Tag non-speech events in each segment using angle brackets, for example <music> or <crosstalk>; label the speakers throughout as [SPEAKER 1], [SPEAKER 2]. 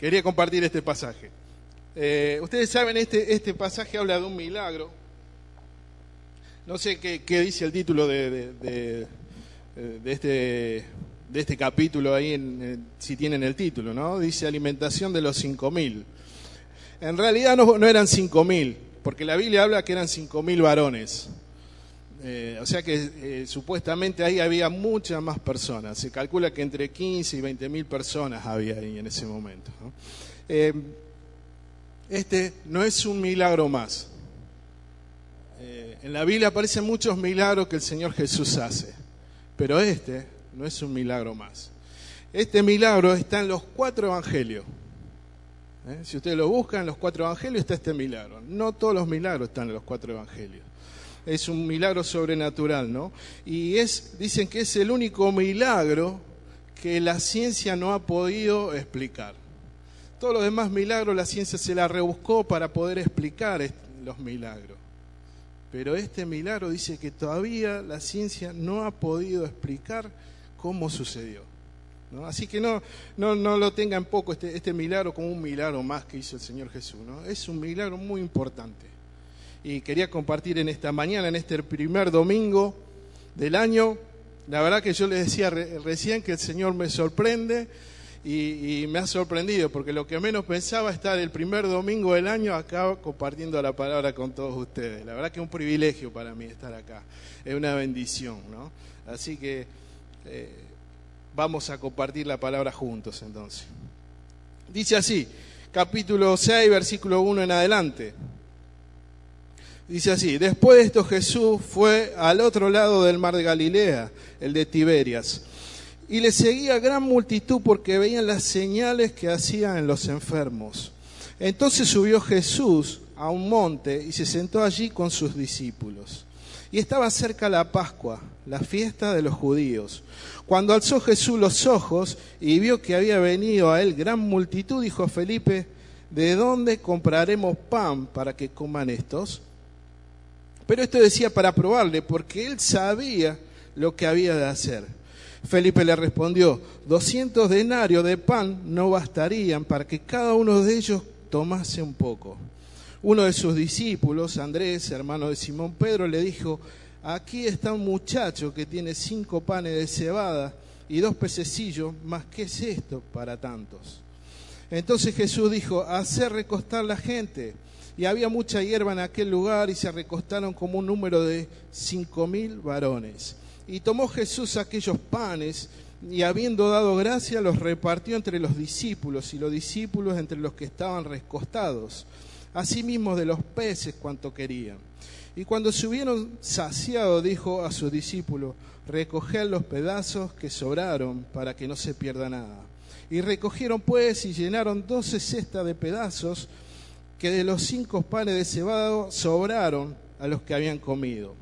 [SPEAKER 1] quería compartir este pasaje. Eh, ustedes saben, este, este pasaje habla de un milagro. No sé qué, dice el título de, de, este, de este capítulo ahí, en, si tienen el título, ¿no? Dice alimentación de los cinco mil. En realidad no, no eran cinco mil, porque la Biblia habla que eran cinco mil varones. Eh, o sea que eh, supuestamente ahí había muchas más personas. Se calcula que entre 15 y 20 mil personas había ahí en ese momento. Eh, este no es un milagro más. en la Biblia aparecen muchos milagros que el Señor Jesús hace, pero este no es un milagro más. Este milagro está en los cuatro evangelios. Si ustedes lo buscan en los cuatro evangelios está este milagro. No todos los milagros están en los cuatro evangelios es un milagro sobrenatural, ¿no? Y es, dicen que es el único milagro que la ciencia no ha podido explicar. Todos los demás milagros la ciencia se la rebuscó para poder explicar los milagros. Pero este milagro dice que todavía la ciencia no ha podido explicar cómo sucedió. Así que no, no, no lo tengan poco este, este milagro como un milagro más que hizo el Señor Jesús. ¿no? Es un milagro muy importante y quería compartir en esta mañana, en este primer domingo del año. La verdad que yo les decía recién que el Señor me sorprende y, me ha sorprendido, porque lo que menos pensaba estar el primer domingo del año acá compartiendo la palabra con todos ustedes. La verdad que es un privilegio para mí estar acá, es una bendición, ¿no? Así que eh, vamos a compartir la palabra juntos entonces. Dice así, capítulo 6, versículo 1 en adelante. Dice así, después de esto Jesús fue al otro lado del mar de Galilea, el de Tiberias, y le seguía gran multitud porque veían las señales que hacían en los enfermos. Entonces subió Jesús a un monte y se sentó allí con sus discípulos. Y estaba cerca la Pascua, la fiesta de los judíos. Cuando alzó Jesús los ojos y vio que había venido a él gran multitud, dijo a Felipe, ¿de dónde compraremos pan para que coman estos? Pero esto decía para probarle, porque él sabía lo que había de hacer. Felipe le respondió, doscientos denarios de pan no bastarían para que cada uno de ellos tomase un poco. Uno de sus discípulos, Andrés, hermano de Simón Pedro, le dijo, aquí está un muchacho que tiene cinco panes de cebada y dos pececillos, más ¿qué es esto para tantos? Entonces Jesús dijo, hacer recostar la gente y había mucha hierba en aquel lugar y se recostaron como un número de cinco mil varones. Y tomó Jesús aquellos panes y habiendo dado gracia los repartió entre los discípulos y los discípulos entre los que estaban recostados, asimismo de los peces cuanto querían. Y cuando se hubieron saciado, dijo a sus discípulos, recoged los pedazos que sobraron para que no se pierda nada. Y recogieron pues y llenaron doce cestas de pedazos, que de los cinco panes de cebado sobraron a los que habían comido.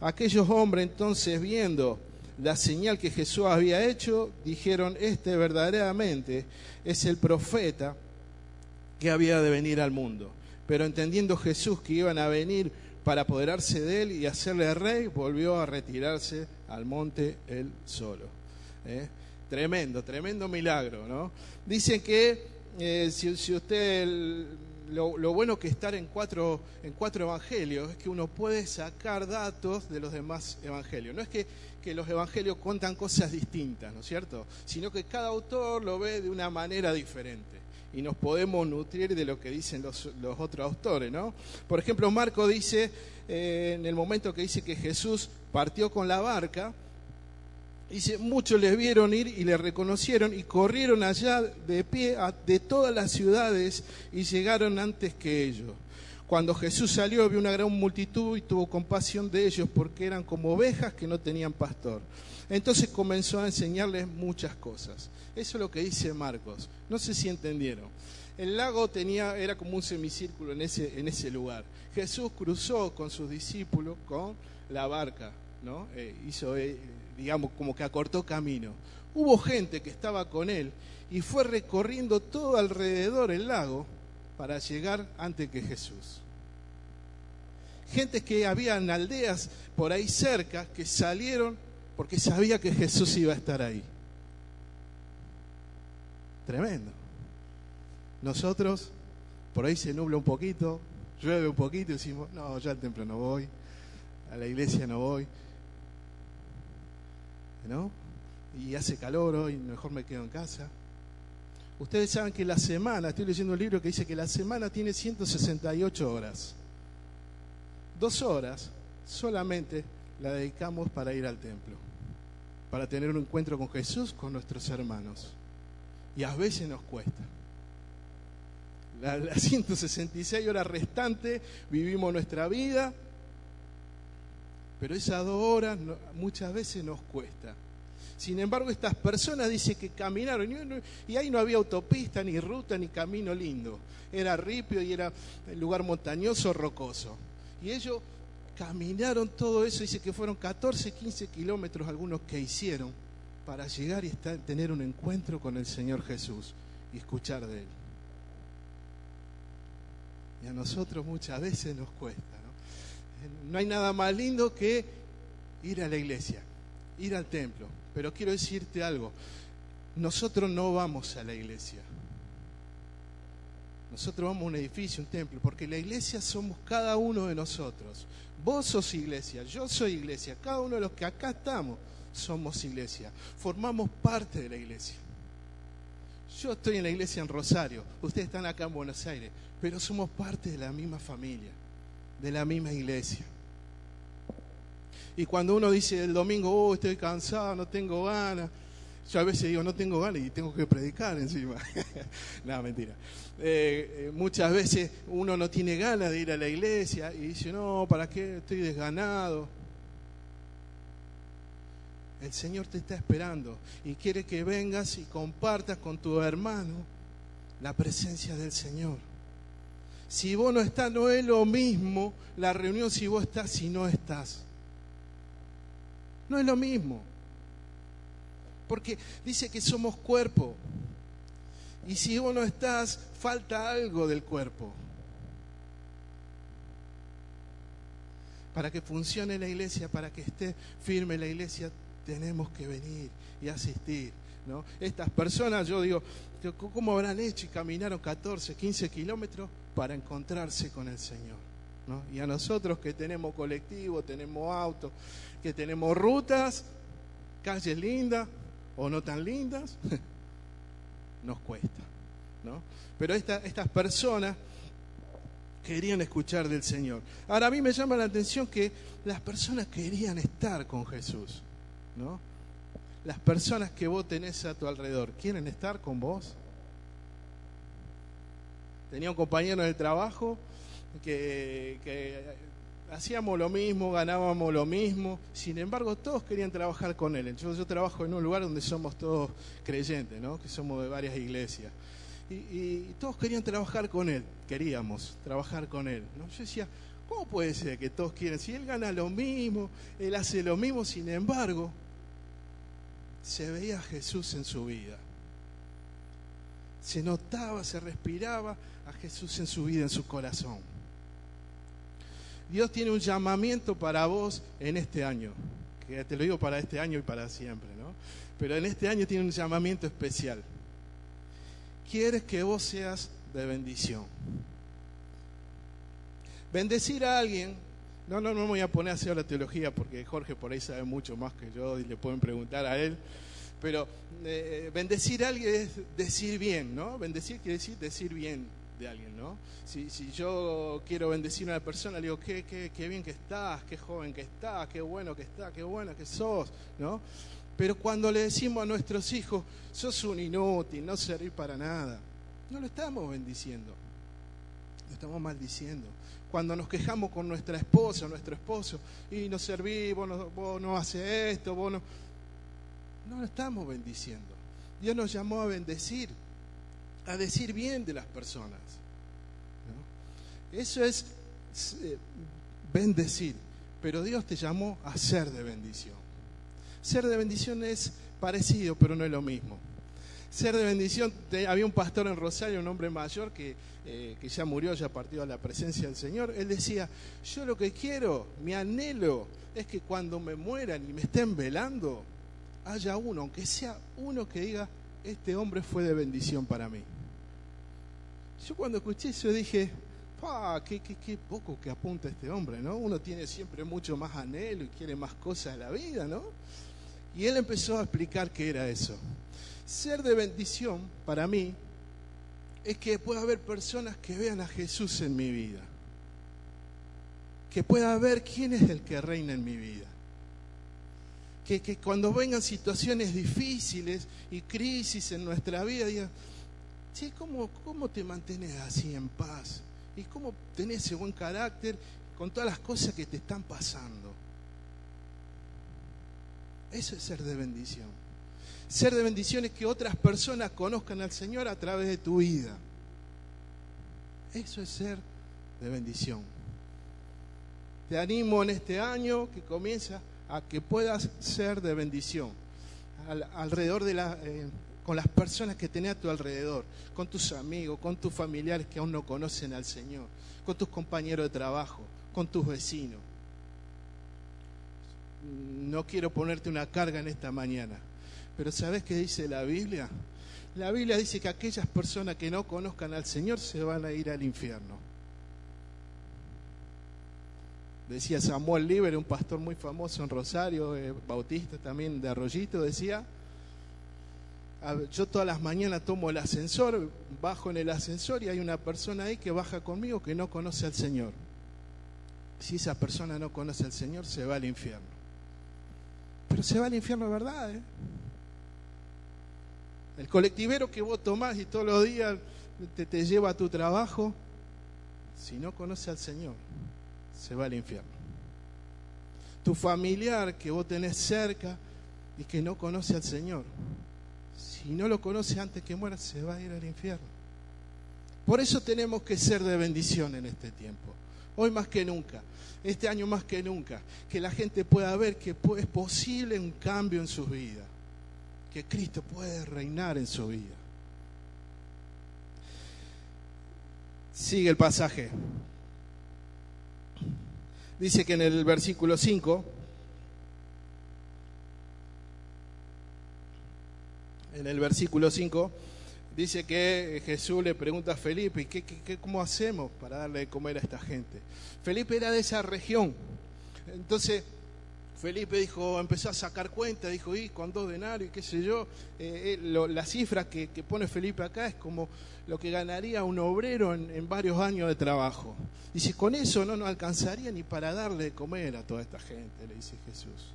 [SPEAKER 1] Aquellos hombres entonces viendo la señal que Jesús había hecho, dijeron, este verdaderamente es el profeta que había de venir al mundo. Pero entendiendo Jesús que iban a venir para apoderarse de él y hacerle rey, volvió a retirarse al monte él solo. ¿Eh? Tremendo, tremendo milagro, ¿no? Dicen que eh, si, si, usted lo, bueno que estar en cuatro, en cuatro evangelios es que uno puede sacar datos de los demás evangelios. No es que, que los evangelios cuentan cosas distintas, ¿no es cierto? Sino que cada autor lo ve de una manera diferente y nos podemos nutrir de lo que dicen los, los otros autores, ¿no? Por ejemplo, Marco dice, eh, en el momento que dice que Jesús partió con la barca, Dice, muchos le vieron ir y le reconocieron y corrieron allá de pie de todas las ciudades y llegaron antes que ellos. Cuando Jesús salió vio una gran multitud y tuvo compasión de ellos porque eran como ovejas que no tenían pastor. Entonces comenzó a enseñarles muchas cosas. Eso es lo que dice Marcos. No sé si entendieron. El lago tenía, era como un semicírculo en ese, en ese lugar. Jesús cruzó con sus discípulos con la barca, ¿no? Eh, hizo, eh, digamos, como que acortó camino. Hubo gente que estaba con él y fue recorriendo todo alrededor el lago para llegar antes que Jesús. Gente que había aldeas por ahí cerca que salieron porque sabía que Jesús iba a estar ahí. Tremendo. Nosotros, por ahí se nubla un poquito, llueve un poquito y decimos, no, ya al templo no voy, a la iglesia no voy. ¿No? Y hace calor hoy, mejor me quedo en casa. Ustedes saben que la semana, estoy leyendo un libro que dice que la semana tiene 168 horas. Dos horas solamente la dedicamos para ir al templo, para tener un encuentro con Jesús, con nuestros hermanos. Y a veces nos cuesta. Las 166 horas restantes vivimos nuestra vida, pero esas dos horas muchas veces nos cuesta. Sin embargo, estas personas dicen que caminaron y ahí no había autopista, ni ruta, ni camino lindo. Era ripio y era un lugar montañoso, rocoso. Y ellos caminaron todo eso, dice que fueron 14, 15 kilómetros algunos que hicieron para llegar y tener un encuentro con el Señor Jesús y escuchar de Él. Y a nosotros muchas veces nos cuesta. ¿No? hay nada más lindo que ir a la iglesia, ir al templo. Pero quiero decirte algo, nosotros no vamos a la iglesia. Nosotros vamos a un edificio, un templo, porque la iglesia somos cada uno de nosotros. Vos sos iglesia, yo soy iglesia, cada uno de los que acá estamos somos iglesia. Formamos parte de la iglesia. Yo estoy en la iglesia en Rosario, ustedes están acá en Buenos Aires, pero somos parte de la misma familia, de la misma iglesia. Y cuando uno dice el domingo, oh, estoy cansado, no tengo ganas, yo a veces digo, no tengo ganas y tengo que predicar encima. <laughs> no, mentira. Eh, eh, muchas veces uno no tiene ganas de ir a la iglesia y dice, no, ¿para qué? Estoy desganado. El Señor te está esperando y quiere que vengas y compartas con tu hermano la presencia del Señor. Si vos no estás, no es lo mismo la reunión si vos estás, si no estás. No es lo mismo. Porque dice que somos cuerpo. Y si vos no estás, falta algo del cuerpo. Para que funcione la iglesia, para que esté firme la iglesia, tenemos que venir y asistir. ¿No? Estas personas, yo digo, ¿cómo habrán hecho y caminaron 14, 15 kilómetros para encontrarse con el Señor? ¿no? Y a nosotros que tenemos colectivo, tenemos auto, que tenemos rutas, calles lindas o no tan lindas, <laughs> nos cuesta. ¿no? Pero estas personas querían escuchar del Señor. Ahora a mí me llama la atención que las personas querían estar con Jesús. ¿no? Las personas que vos tenés a tu alrededor, ¿quieren estar con vos? Tenía un compañero en el trabajo que, hacíamos lo mismo, ganábamos lo mismo, sin embargo todos querían trabajar con él. Yo, yo trabajo en un lugar donde somos todos creyentes, ¿no? que somos de varias iglesias. Y, todos querían trabajar con él, queríamos trabajar con él. ¿no? Yo decía, ¿cómo puede ser que todos quieren? Si él gana lo mismo, él hace lo mismo, sin embargo, se veía a Jesús en su vida. Se notaba, se respiraba a Jesús en su vida, en su corazón. Dios tiene un llamamiento para vos en este año, que te lo digo para este año y para siempre, ¿no? Pero en este año tiene un llamamiento especial. Quieres que vos seas de bendición. Bendecir a alguien no, no, no me voy a poner a hacer la teología porque Jorge por ahí sabe mucho más que yo y le pueden preguntar a él. Pero eh, bendecir a alguien es decir bien, ¿no? Bendecir quiere decir decir bien de alguien, ¿no? Si, yo quiero bendecir a una persona, le digo, qué, qué, qué bien que estás, qué joven que estás, qué bueno que estás, qué buena que sos, ¿no? Pero cuando le decimos a nuestros hijos, sos un inútil, no servís para nada, no lo estamos bendiciendo, estamos maldiciendo cuando nos quejamos con nuestra esposa, nuestro esposo, y no no, vos no haces esto, vos no... No lo estamos bendiciendo. Dios nos llamó a bendecir, a decir bien de las personas. Eso es eh, bendecir, pero Dios te llamó a ser de bendición. Ser de bendición es parecido, pero no es lo mismo ser de bendición. había un pastor en Rosario, un hombre mayor que, eh, que ya murió, ya partió a la presencia del Señor. Él decía, yo lo que quiero, mi anhelo, es que cuando me mueran y me estén velando, haya uno, aunque sea uno que diga, este hombre fue de bendición para mí. Yo cuando escuché eso dije, ¡ah, qué, qué, qué poco que apunta este hombre, ¿no? Uno tiene siempre mucho más anhelo y quiere más cosas de la vida, ¿no? Y él empezó a explicar qué era eso. Ser de bendición para mí es que pueda haber personas que vean a Jesús en mi vida. Que pueda ver quién es el que reina en mi vida. Que, que cuando vengan situaciones difíciles y crisis en nuestra vida, digan, che, ¿cómo, ¿cómo te mantienes así en paz? ¿Y cómo tenés ese buen carácter con todas las cosas que te están pasando? Eso es ser de bendición. Ser de bendición es que otras personas conozcan al Señor a través de tu vida. Eso es ser de bendición. Te animo en este año que comienza a que puedas ser de bendición alrededor de la, eh, con las personas que tenés a tu alrededor, con tus amigos, con tus familiares que aún no conocen al Señor, con tus compañeros de trabajo, con tus vecinos no quiero ponerte una carga en esta mañana, pero ¿sabes qué dice la Biblia? La Biblia dice que aquellas personas que no conozcan al Señor se van a ir al infierno. Decía Samuel Liber, un pastor muy famoso en Rosario, eh, bautista también de Arroyito, decía, yo todas las mañanas tomo el ascensor, bajo en el ascensor y hay una persona ahí que baja conmigo que no conoce al Señor. Si esa persona no conoce al Señor, se va al infierno. Pero se va al infierno, ¿verdad? Eh? El colectivero que vos tomás y todos los días te, te lleva a tu trabajo, si no conoce al Señor, se va al infierno. Tu familiar que vos tenés cerca y que no conoce al Señor, si no lo conoce antes que muera, se va a ir al infierno. Por eso tenemos que ser de bendición en este tiempo. Hoy más que nunca, este año más que nunca, que la gente pueda ver que es posible un cambio en sus vidas, que Cristo puede reinar en su vida. Sigue el pasaje. Dice que en el versículo 5, en el versículo 5, dice que Jesús le pregunta a Felipe, ¿qué, qué, cómo hacemos para darle de comer a esta gente? Felipe era de esa región. Entonces, Felipe dijo, empezó a sacar cuenta, dijo, y con dos denarios, qué sé yo, eh, eh, la cifra que, pone Felipe acá es como lo que ganaría un obrero en, en, varios años de trabajo. Dice, con eso no nos alcanzaría ni para darle de comer a toda esta gente, le dice Jesús.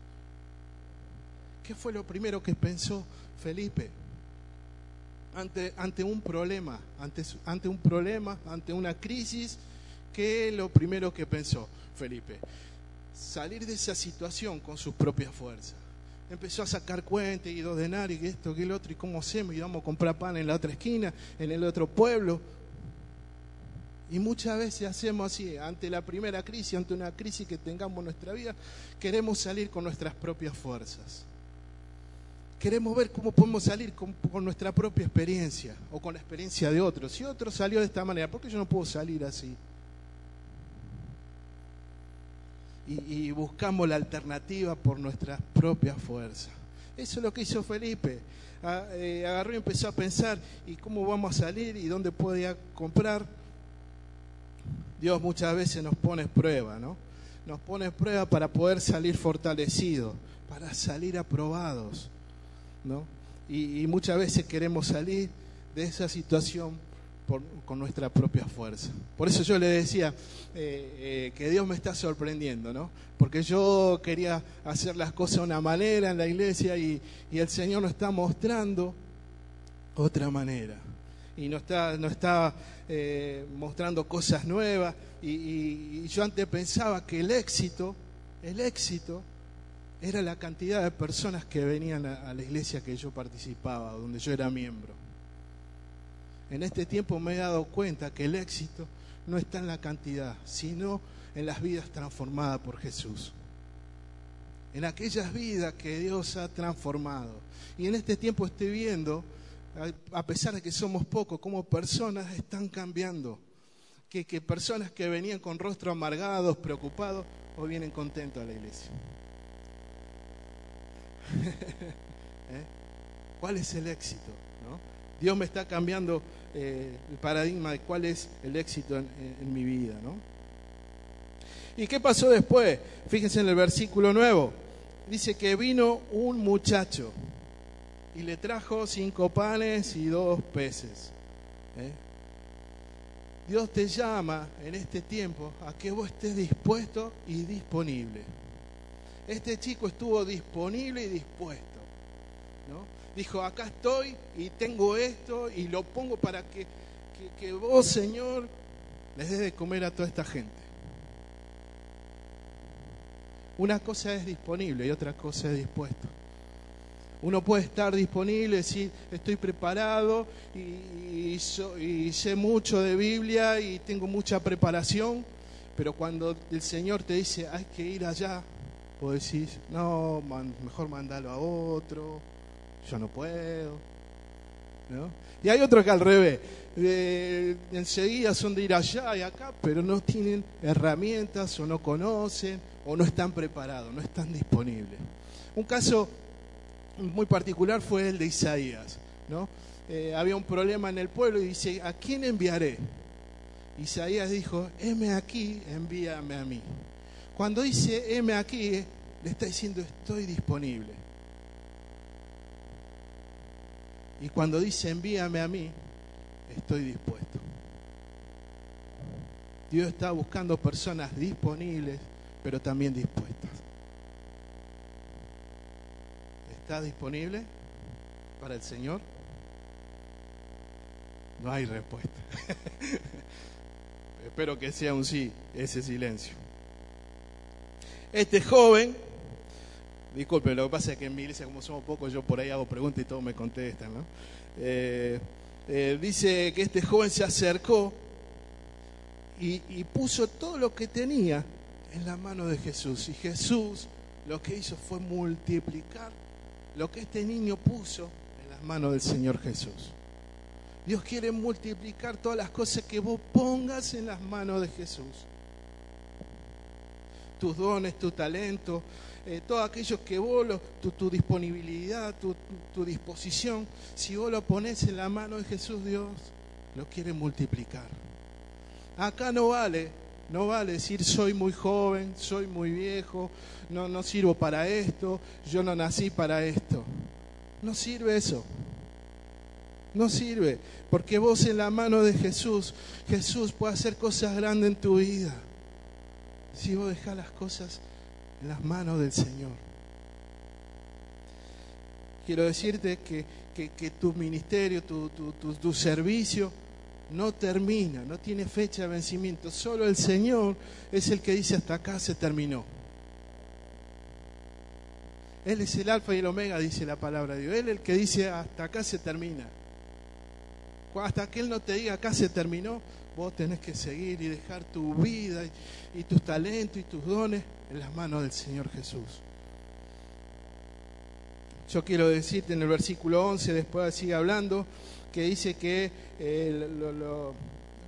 [SPEAKER 1] ¿Qué fue lo primero que pensó Felipe? Ante, un problema, ante, ante un problema, ante una crisis, ¿qué es lo primero que pensó Felipe? Salir de esa situación con sus propias fuerzas. Empezó a sacar cuentas y dos denarios y esto, que el otro, y cómo hacemos, y vamos a comprar pan en la otra esquina, en el otro pueblo. Y muchas veces hacemos así, ante la primera crisis, ante una crisis que tengamos en nuestra vida, queremos salir con nuestras propias fuerzas queremos ver cómo podemos salir con, nuestra propia experiencia o con la experiencia de otros. Si otro salió de esta manera, ¿por qué yo no puedo salir así? Y, buscamos la alternativa por nuestra propia fuerza. Eso es lo que hizo Felipe. Ah, eh, agarró y empezó a pensar, ¿y cómo vamos a salir? ¿Y dónde podía comprar? Dios muchas veces nos pone prueba, ¿no? Nos pone prueba para poder salir fortalecidos, para salir aprobados. ¿No? Y, muchas veces queremos salir de esa situación con nuestra propia fuerza. Por eso yo le decía eh, eh, que Dios me está sorprendiendo, ¿no? Porque yo quería hacer las cosas de una manera en la iglesia y, el Señor nos está mostrando otra manera. Y nos está, nos está eh, mostrando cosas nuevas. Y, y yo antes pensaba que el éxito, el éxito era la cantidad de personas que venían a, la iglesia que yo participaba, donde yo era miembro. En este tiempo me he dado cuenta que el éxito no está en la cantidad, sino en las vidas transformadas por Jesús. En aquellas vidas que Dios ha transformado. Y en este tiempo estoy viendo, a pesar de que somos pocos, cómo personas están cambiando. Que, que personas que venían con rostro amargados, preocupados, hoy vienen contentos a la iglesia. <laughs> ¿Eh? ¿Cuál es el éxito? Dios me está cambiando eh, el paradigma de cuál es el éxito en, mi vida, ¿no? ¿Y qué pasó después? Fíjense en el versículo nuevo. Dice que vino un muchacho y le trajo cinco panes y dos peces. ¿eh? Dios te llama en este tiempo a que vos estés dispuesto y disponible. Este chico estuvo disponible y dispuesto. ¿no? Dijo, acá estoy y tengo esto y lo pongo para que, que, vos, Señor, les des de comer a toda esta gente. Una cosa es disponible y otra cosa es dispuesto. Uno puede estar disponible, decir, estoy preparado y, y, y, sé mucho de Biblia y tengo mucha preparación, pero cuando el Señor te dice, hay que ir allá, vos decís, no, man, mejor mandalo a otro, yo no puedo. ¿no? Y hay otros que al revés, enseguida son de ir allá y acá, pero no tienen herramientas o no conocen o no están preparados, no están disponibles. Un caso muy particular fue el de Isaías. ¿no? Eh, había un problema en el pueblo y dice, ¿a quién enviaré? Isaías dijo, heme aquí, envíame a mí. Cuando dice, heme aquí, le está diciendo, estoy disponible. Y cuando dice, envíame a mí, estoy dispuesto. Dios está buscando personas disponibles, pero también dispuestas. ¿Está disponible para el Señor? No hay respuesta. <laughs> Espero que sea un sí, ese silencio. Este joven, disculpe, lo que pasa es que en mi iglesia, como somos pocos, yo por ahí hago preguntas y todos me contestan, ¿no? Eh, eh, dice que este joven se acercó y, y puso todo lo que tenía en la mano de Jesús. Y Jesús lo que hizo fue multiplicar lo que este niño puso en las manos del Señor Jesús. Dios quiere multiplicar todas las cosas que vos pongas en las manos de Jesús. Tus dones, tu talento, eh, todo aquello que vos, lo, tu, disponibilidad, tu, tu disposición, si vos lo pones en la mano de Jesús, Dios lo quiere multiplicar. Acá no vale no vale decir soy muy joven, soy muy viejo, no, no sirvo para esto, yo no nací para esto. No sirve eso. No sirve, porque vos en la mano de Jesús, Jesús puede hacer cosas grandes en tu vida. Si vos dejás las cosas en las manos del Señor. Quiero decirte que, que, tu ministerio, tu, tu, tu, tu servicio, no termina, no tiene fecha de vencimiento. Solo el Señor es el que dice hasta acá se terminó. Él es el alfa y el omega, dice la palabra de Dios. Él es el que dice hasta acá se termina. Hasta que Él no te diga acá se terminó, vos tenés que seguir y dejar tu vida y, tus talentos y tus dones en las manos del Señor Jesús. Yo quiero decirte en el versículo 11, después sigue hablando, que dice que eh, lo, lo,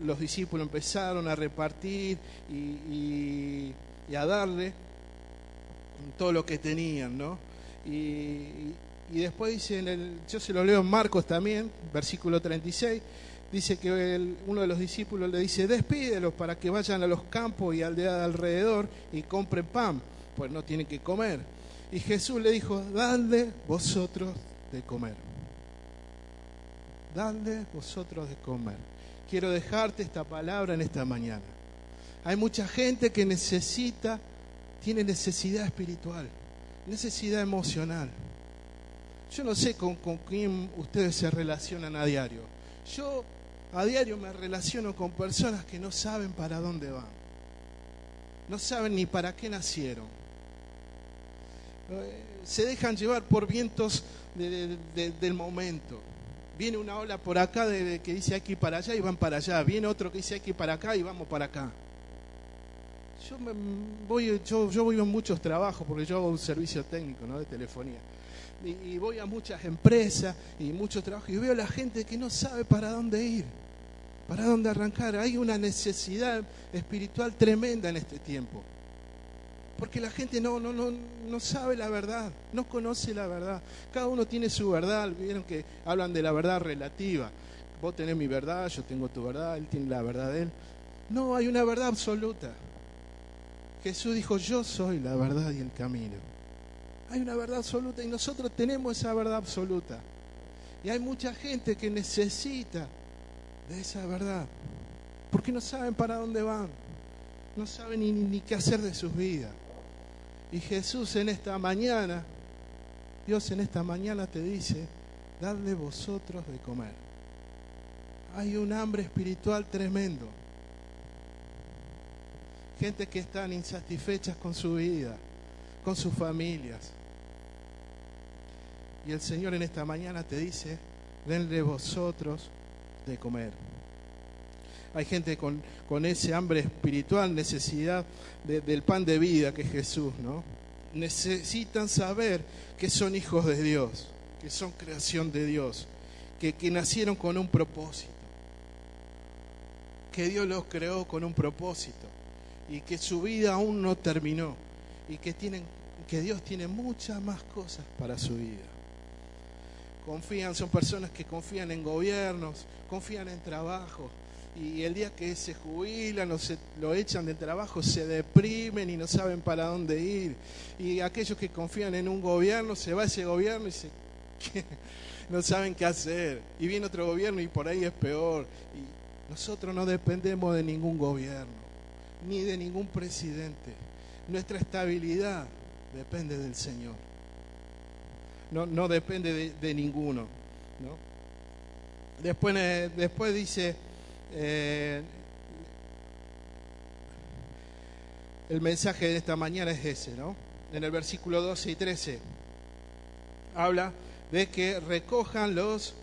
[SPEAKER 1] los discípulos empezaron a repartir y, y, y, a darle todo lo que tenían, ¿no? Y, y después dice, en el, yo se lo leo en Marcos también, versículo 36, dice que uno de los discípulos le dice, despídelos para que vayan a los campos y aldeas de alrededor y compren pan, pues no tienen que comer. Y Jesús le dijo, dadle vosotros de comer. Dadle vosotros de comer. Quiero dejarte esta palabra en esta mañana. Hay mucha gente que necesita, tiene necesidad espiritual, necesidad emocional. Yo no sé con, quién ustedes se relacionan a diario. Yo a diario me relaciono con personas que no saben para dónde van. No saben ni para qué nacieron se dejan llevar por vientos de, de, de, del momento. Viene una ola por acá que dice aquí para allá y van para allá. Viene otro que dice aquí para acá y vamos para acá. Yo, me, voy, yo, yo voy a muchos trabajos porque yo hago un servicio técnico ¿no? de telefonía. Y, voy a muchas empresas y muchos trabajos y veo a la gente que no sabe para dónde ir, para dónde arrancar. Hay una necesidad espiritual tremenda en este tiempo Porque la gente no, no, no, no sabe la verdad, no conoce la verdad. Cada uno tiene su verdad. Vieron que hablan de la verdad relativa. Vos tenés mi verdad, yo tengo tu verdad, él tiene la verdad de él. No, hay una verdad absoluta. Jesús dijo, yo soy la verdad y el camino. Hay una verdad absoluta y nosotros tenemos esa verdad absoluta. Y hay mucha gente que necesita de esa verdad, porque no saben para dónde van, no saben ni, qué hacer de sus vidas. Y Jesús en esta mañana, Dios en esta mañana te dice, dadle vosotros de comer. Hay un hambre espiritual tremendo. Gente que están insatisfechas con su vida, con sus familias. Y el Señor en esta mañana te dice, denle vosotros de comer. Hay gente con, ese hambre espiritual, necesidad del pan de vida que es Jesús, ¿no? Necesitan saber que son hijos de Dios, que son creación de Dios, que, que nacieron con un propósito, que Dios los creó con un propósito y que su vida aún no terminó y que, tienen, que Dios tiene muchas más cosas para su vida confían, son personas que confían en gobiernos, confían en trabajo. Y el día que se jubilan o se lo echan de trabajo, se deprimen y no saben para dónde ir. Y aquellos que confían en un gobierno, se va ese gobierno y se, <laughs> no saben qué hacer. Y viene otro gobierno y por ahí es peor. Y nosotros no dependemos de ningún gobierno, ni de ningún presidente. Nuestra estabilidad depende del Señor no, no depende de, ninguno. ¿no? Después, eh, después dice, eh, el mensaje de esta mañana es ese, ¿no? En el versículo 12 y 13 habla de que recojan los,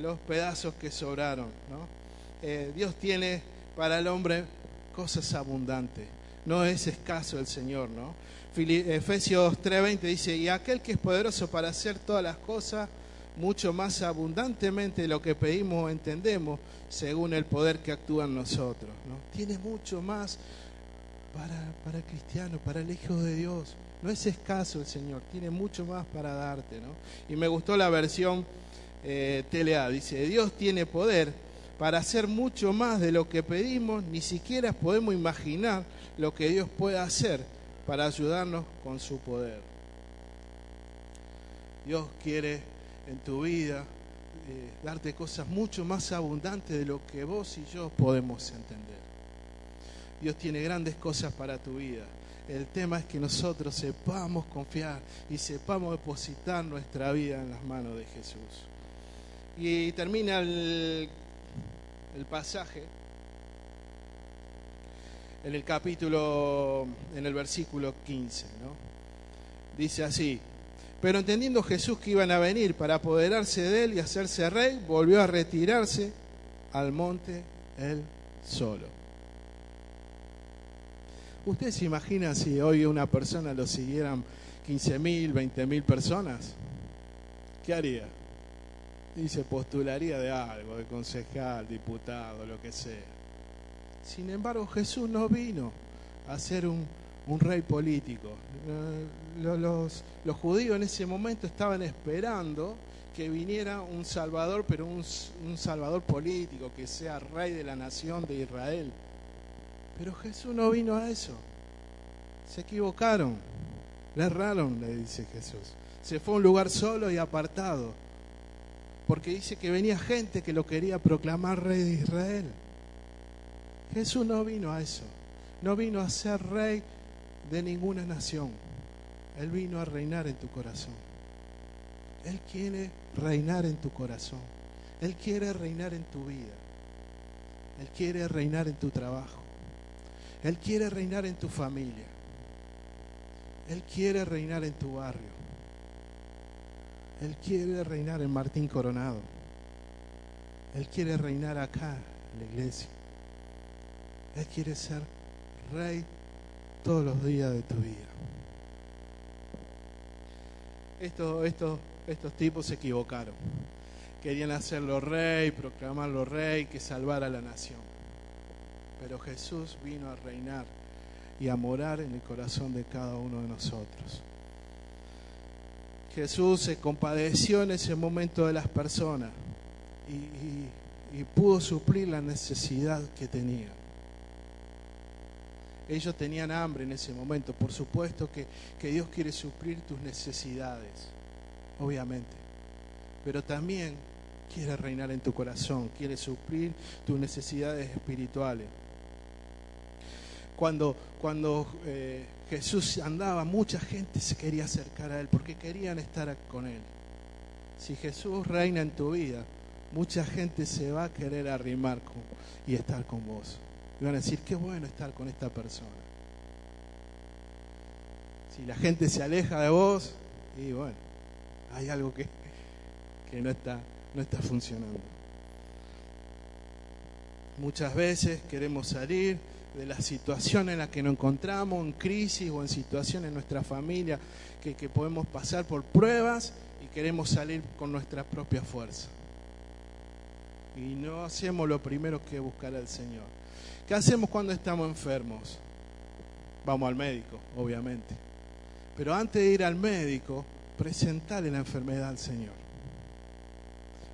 [SPEAKER 1] los pedazos que sobraron, ¿no? Eh, Dios tiene para el hombre cosas abundantes, no es escaso el Señor, ¿no? Efesios 3:20 dice, y aquel que es poderoso para hacer todas las cosas mucho más abundantemente de lo que pedimos o entendemos, según el poder que actúa en nosotros. ¿no? Tiene mucho más para, para cristiano, para el Hijo de Dios. No es escaso el Señor, tiene mucho más para darte. ¿no? Y me gustó la versión eh, TLA, dice, Dios tiene poder para hacer mucho más de lo que pedimos, ni siquiera podemos imaginar lo que Dios puede hacer para ayudarnos con su poder. Dios quiere en tu vida eh, darte cosas mucho más abundantes de lo que vos y yo podemos entender. Dios tiene grandes cosas para tu vida. El tema es que nosotros sepamos confiar y sepamos depositar nuestra vida en las manos de Jesús. Y termina el, el pasaje en el capítulo, en el versículo 15, ¿no? Dice así, pero entendiendo Jesús que iban a venir para apoderarse de él y hacerse rey, volvió a retirarse al monte él solo. ¿Usted se imagina si hoy una persona lo siguieran 15 mil, 20 mil personas? ¿Qué haría? Y se postularía de algo, de concejal, diputado, lo que sea. Sin embargo, Jesús no vino a ser un, rey político. Eh, los, judíos en ese momento estaban esperando que viniera un salvador, pero un, un salvador político, que sea rey de la nación de Israel. Pero Jesús no vino a eso. Se equivocaron, le erraron, le dice Jesús. Se fue a un lugar solo y apartado, porque dice que venía gente que lo quería proclamar rey de Israel. Jesús no vino a eso, no vino a ser rey de ninguna nación, Él vino a reinar en tu corazón. Él quiere reinar en tu corazón, Él quiere reinar en tu vida, Él quiere reinar en tu trabajo, Él quiere reinar en tu familia, Él quiere reinar en tu barrio, Él quiere reinar en Martín Coronado, Él quiere reinar acá en la iglesia. Él quiere ser rey todos los días de tu vida. Estos, estos, tipos se equivocaron. Querían hacerlo rey, proclamarlo rey, que salvara a la nación. Pero Jesús vino a reinar y a morar en el corazón de cada uno de nosotros. Jesús se compadeció en ese momento de las personas y, pudo suplir la necesidad que tenían. Ellos tenían hambre en ese momento. Por supuesto que, que Dios quiere suplir tus necesidades, obviamente. Pero también quiere reinar en tu corazón, quiere suplir tus necesidades espirituales. Cuando, cuando eh, Jesús andaba, mucha gente se quería acercar a Él porque querían estar con Él. Si Jesús reina en tu vida, mucha gente se va a querer arrimar y estar con vos. Y van a decir, qué bueno estar con esta persona. Si la gente se aleja de vos, y bueno, hay algo que, que no, está, no está funcionando. Muchas veces queremos salir de la situación en la que nos encontramos, en crisis o en situaciones en nuestra familia, que, que podemos pasar por pruebas y queremos salir con nuestra propia fuerza. Y no hacemos lo primero que buscar al Señor. ¿Qué hacemos cuando estamos enfermos? Vamos al médico, obviamente. Pero antes de ir al médico, presentarle la enfermedad al Señor.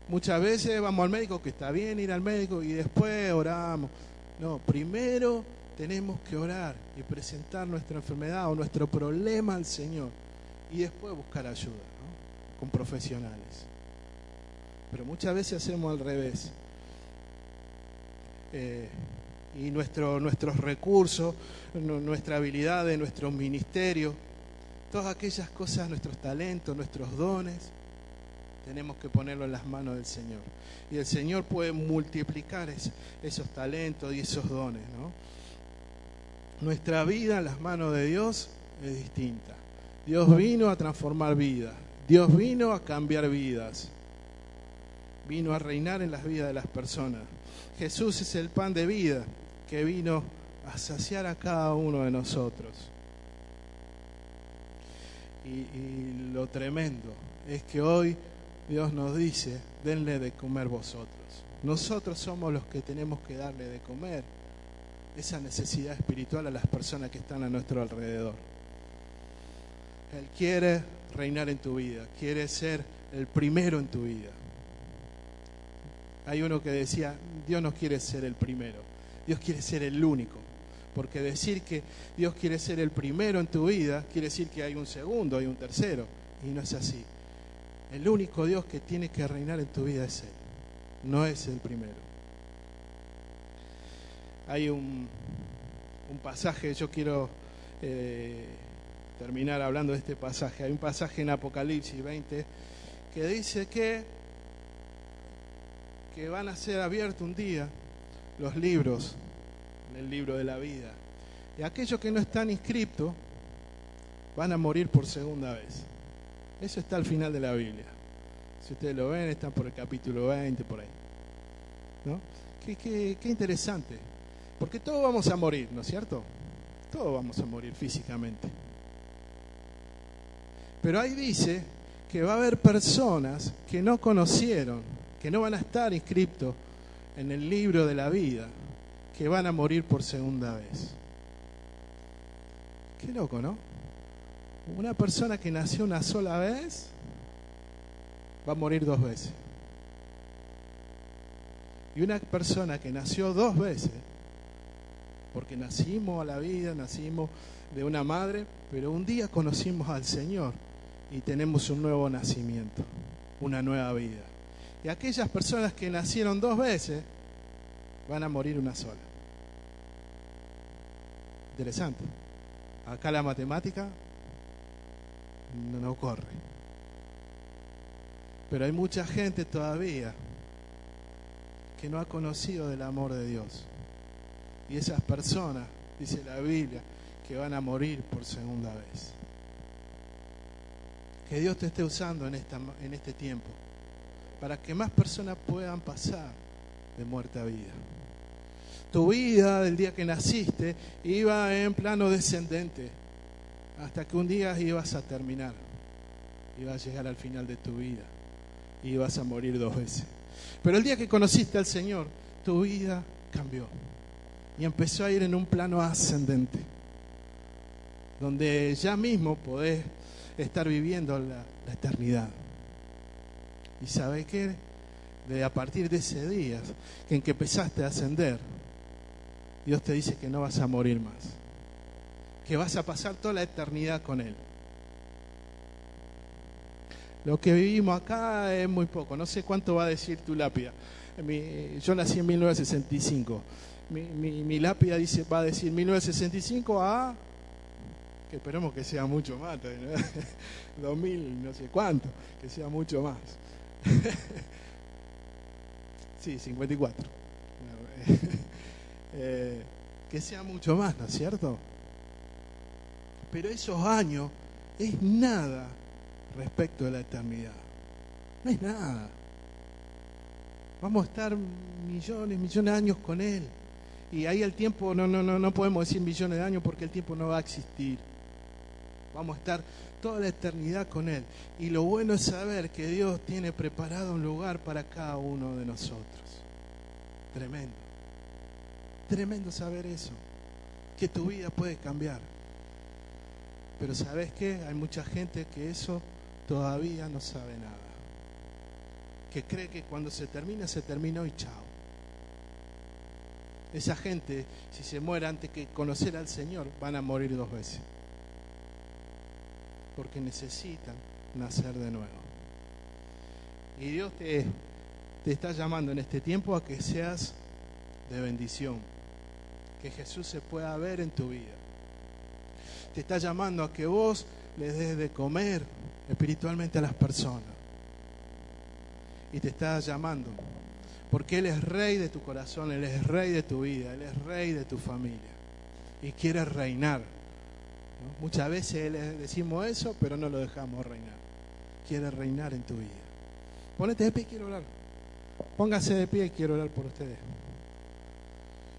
[SPEAKER 1] Muchas veces vamos al médico, que está bien ir al médico, y después oramos. No, primero tenemos que orar y presentar nuestra enfermedad o nuestro problema al Señor y después buscar ayuda con profesionales. Pero muchas veces hacemos al revés. Eh, y nuestro, nuestros recursos, nuestra habilidad, nuestro ministerio, todas aquellas cosas, nuestros talentos, nuestros dones, tenemos que ponerlo en las manos del Señor. Y el Señor puede multiplicar esos talentos y esos dones. Nuestra vida en las manos de Dios es distinta. Dios vino a transformar vidas. Dios vino a cambiar vidas. Vino a reinar en las vidas de las personas. Jesús es el pan de vida que vino a saciar a cada uno de nosotros. Y, lo tremendo es que hoy Dios nos dice, denle de comer vosotros. Nosotros somos los que tenemos que darle de comer esa necesidad espiritual a las personas que están a nuestro alrededor. Él quiere reinar en tu vida, quiere ser el primero en tu vida. Hay uno que decía, Dios no quiere ser el primero, Dios quiere ser el único. Porque decir que Dios quiere ser el primero en tu vida quiere decir que hay un segundo, hay un tercero. Y no es así. El único Dios que tiene que reinar en tu vida es Él, no es el primero. Hay un, pasaje, yo quiero eh, terminar hablando de este pasaje. Hay un pasaje en Apocalipsis 20 que dice que, que van a ser abiertos un día los libros, el libro de la vida. Y aquellos que no están inscritos van a morir por segunda vez. Eso está al final de la Biblia. Si ustedes lo ven, están por el capítulo 20, por ahí. ¿No? Qué, interesante. Porque todos vamos a morir, ¿no es cierto? Todos vamos a morir físicamente. Pero ahí dice que va a haber personas que no conocieron, que no van a estar inscritos en el libro de la vida, que van a morir por segunda vez. Qué loco, ¿no? Una persona que nació una sola vez va a morir dos veces. Y una persona que nació dos veces, porque nacimos a la vida, nacimos de una madre, pero un día conocimos al Señor y tenemos un nuevo nacimiento, una nueva vida. Y aquellas personas que nacieron dos veces van a morir una sola. Interesante. Acá la matemática no, no corre. Pero hay mucha gente todavía que no ha conocido del amor de Dios. Y esas personas, dice la Biblia, que van a morir por segunda vez. Que Dios te esté usando en, este tiempo para que más personas puedan pasar de muerte a vida. Tu vida del día que naciste iba en plano descendente hasta que un día ibas a terminar, ibas a llegar al final de tu vida ibas a morir dos veces. Pero el día que conociste al Señor, tu vida cambió y empezó a ir en un plano ascendente. donde ya mismo podés estar viviendo la, la eternidad. ¿Y sabes qué? De a partir de ese día en que empezaste a ascender, Dios te dice que no vas a morir más, que vas a pasar toda la eternidad con Él. Lo que vivimos acá es muy poco, no sé cuánto va a decir tu lápida. yo nací en 1965. Mi, lápida dice, va a decir 1965 a que esperemos que sea mucho más, 2000, <laughs> no sé cuánto, que sea mucho más. <laughs> sí, 54. <laughs> Eh, que sea mucho más, ¿no es cierto? Pero esos años es nada respecto de la eternidad. No es nada. Vamos a estar millones, millones de años con Él. Y ahí el tiempo, no, no, no, no podemos decir millones de años porque el tiempo no va a existir. Vamos a estar toda la eternidad con Él. Y lo bueno es saber que Dios tiene preparado un lugar para cada uno de nosotros. Tremendo. Tremendo saber eso. Que tu vida puede cambiar. Pero ¿sabes qué? Hay mucha gente que eso todavía no sabe nada. Que cree que cuando se termina, se terminó y chao. Esa gente, si se muere antes que conocer al Señor, van a morir dos veces. Porque necesitan nacer de nuevo. Y Dios te, está llamando en este tiempo a que seas de bendición. Que Jesús se pueda ver en tu vida. Te está llamando a que vos les des de comer espiritualmente a las personas. Y te está llamando. Porque Él es rey de tu corazón, Él es rey de tu vida, Él es rey de tu familia. Y quiere reinar. Muchas veces le decimos eso, pero no lo dejamos reinar. Quiere reinar en tu vida. Ponete de pie, quiero orar. Póngase de pie, quiero orar por ustedes.